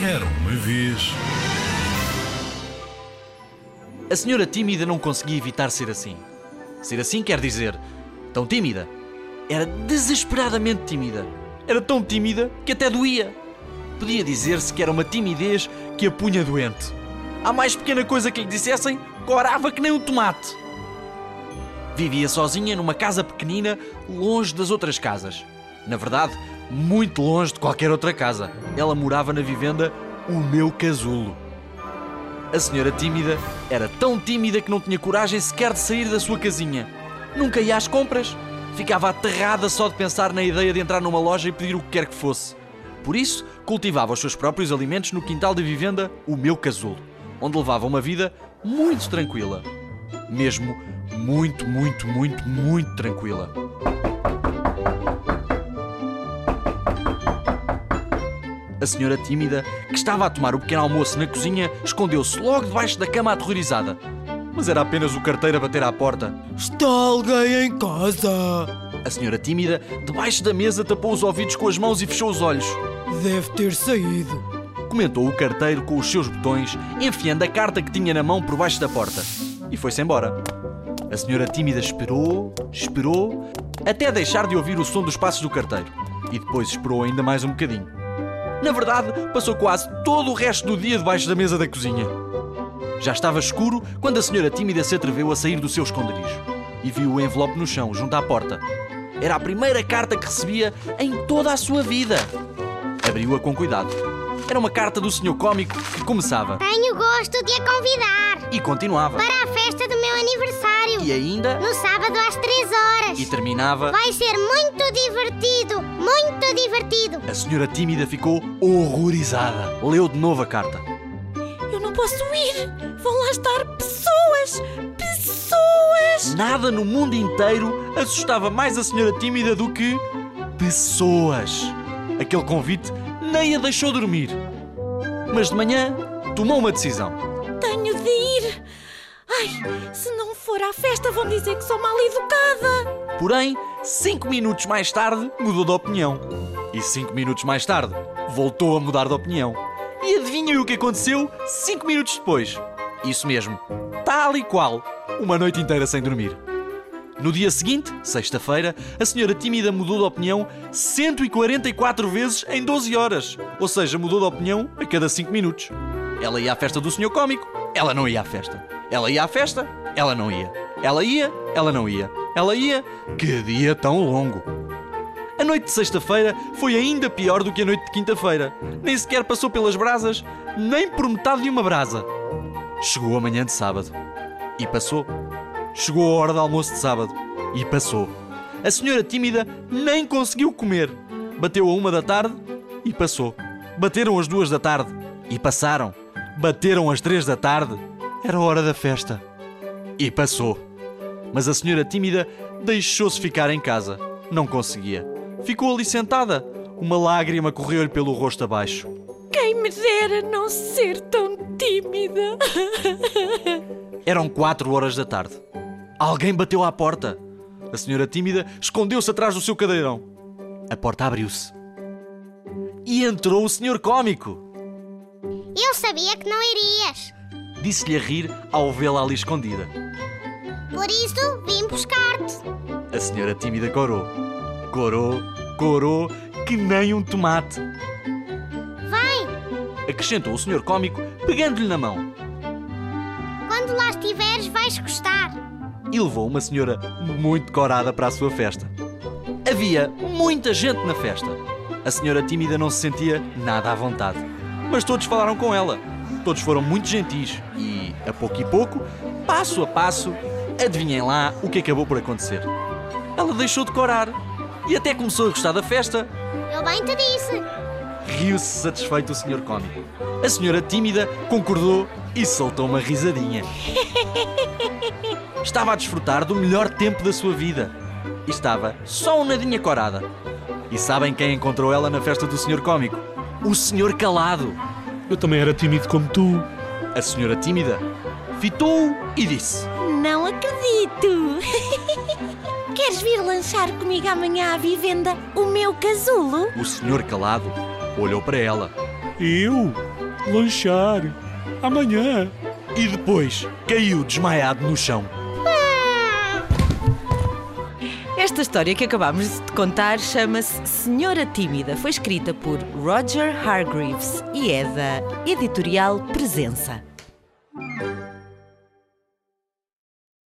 Era uma vez. A senhora tímida não conseguia evitar ser assim. Ser assim quer dizer tão tímida. Era desesperadamente tímida. Era tão tímida que até doía. Podia dizer-se que era uma timidez que a punha doente. A mais pequena coisa que lhe dissessem, corava que nem um tomate. Vivia sozinha numa casa pequenina, longe das outras casas. Na verdade, muito longe de qualquer outra casa. Ela morava na vivenda O Meu Casulo. A senhora tímida era tão tímida que não tinha coragem sequer de sair da sua casinha. Nunca ia às compras. Ficava aterrada só de pensar na ideia de entrar numa loja e pedir o que quer que fosse. Por isso, cultivava os seus próprios alimentos no quintal da vivenda O Meu Casulo, onde levava uma vida muito tranquila. Mesmo muito, muito, muito, muito tranquila. A senhora tímida, que estava a tomar o pequeno almoço na cozinha, escondeu-se logo debaixo da cama aterrorizada. Mas era apenas o carteiro a bater à porta. Está alguém em casa? A senhora tímida, debaixo da mesa, tapou os ouvidos com as mãos e fechou os olhos. Deve ter saído. Comentou o carteiro com os seus botões, enfiando a carta que tinha na mão por baixo da porta. E foi-se embora. A senhora tímida esperou, esperou, até deixar de ouvir o som dos passos do carteiro. E depois esperou ainda mais um bocadinho. Na verdade, passou quase todo o resto do dia debaixo da mesa da cozinha. Já estava escuro quando a senhora tímida se atreveu a sair do seu esconderijo e viu o envelope no chão, junto à porta. Era a primeira carta que recebia em toda a sua vida. Abriu-a com cuidado. Era uma carta do senhor cómico que começava Tenho gosto de a convidar e continuava. para E ainda No sábado às 3 horas. e terminava. Vai ser muito divertido. Muito divertido. A senhora tímida ficou horrorizada. Leu de novo a carta. Eu não posso ir! Vão lá estar pessoas! Pessoas! Nada no mundo inteiro assustava mais a senhora tímida do que pessoas. Aquele convite nem a deixou dormir. Mas de manhã tomou uma decisão. Tenho de ir! Ai, se não for à festa vão dizer que sou mal educada! Porém, cinco minutos mais tarde mudou de opinião. E cinco minutos mais tarde voltou a mudar de opinião. E adivinhem o que aconteceu cinco minutos depois? Isso mesmo, tal e qual, uma noite inteira sem dormir. No dia seguinte, sexta-feira, a senhora tímida mudou de opinião 144 vezes em 12 horas. Ou seja, mudou de opinião a cada 5 minutos. Ela ia à festa do senhor cómico, ela não ia à festa. Ela ia à festa, ela não ia. Ela ia, ela não ia. Ela ia. Que dia tão longo! A noite de sexta-feira foi ainda pior do que a noite de quinta-feira. Nem sequer passou pelas brasas, nem por metade de uma brasa. Chegou a manhã de sábado. E passou. Chegou a hora do almoço de sábado. E passou. A senhora tímida nem conseguiu comer. Bateu a uma da tarde e passou. Bateram as duas da tarde e passaram. Bateram às três da tarde. Era hora da festa. E passou. Mas a senhora tímida deixou-se ficar em casa. Não conseguia. Ficou ali sentada. Uma lágrima correu-lhe pelo rosto abaixo. Quem me dera não ser tão tímida! Eram quatro horas da tarde. Alguém bateu à porta. A senhora tímida escondeu-se atrás do seu cadeirão. A porta abriu-se. E entrou o senhor cómico. Eu sabia que não irias. Disse-lhe a rir ao vê-la ali escondida. Por isso vim buscar-te. A senhora tímida corou. Corou, corou, que nem um tomate. Vem, Acrescentou o senhor cómico, pegando-lhe na mão. quando lá estiveres vais gostar. e levou uma senhora muito corada para a sua festa. Havia muita gente na festa. A senhora tímida não se sentia nada à vontade. Mas todos falaram com ela. Todos foram muito gentis e, a pouco e pouco, passo a passo, adivinhem lá o que acabou por acontecer. Ela deixou de corar e até começou a gostar da festa. Eu bem te disse. Riu-se satisfeito o senhor cómico. A senhora tímida concordou e soltou uma risadinha. Estava a desfrutar do melhor tempo da sua vida. E estava só um nadinha corada. E sabem quem encontrou ela na festa do senhor cómico? O senhor calado. Eu também era tímido como tu. A senhora tímida fitou e disse: Não acredito! Queres vir lanchar comigo amanhã à vivenda o meu casulo? O senhor calado olhou para ela. Eu? lanchar. Amanhã. E depois caiu desmaiado no chão. Esta história que acabámos de contar chama-se Senhora Tímida. Foi escrita por Roger Hargreaves e é da editorial Presença.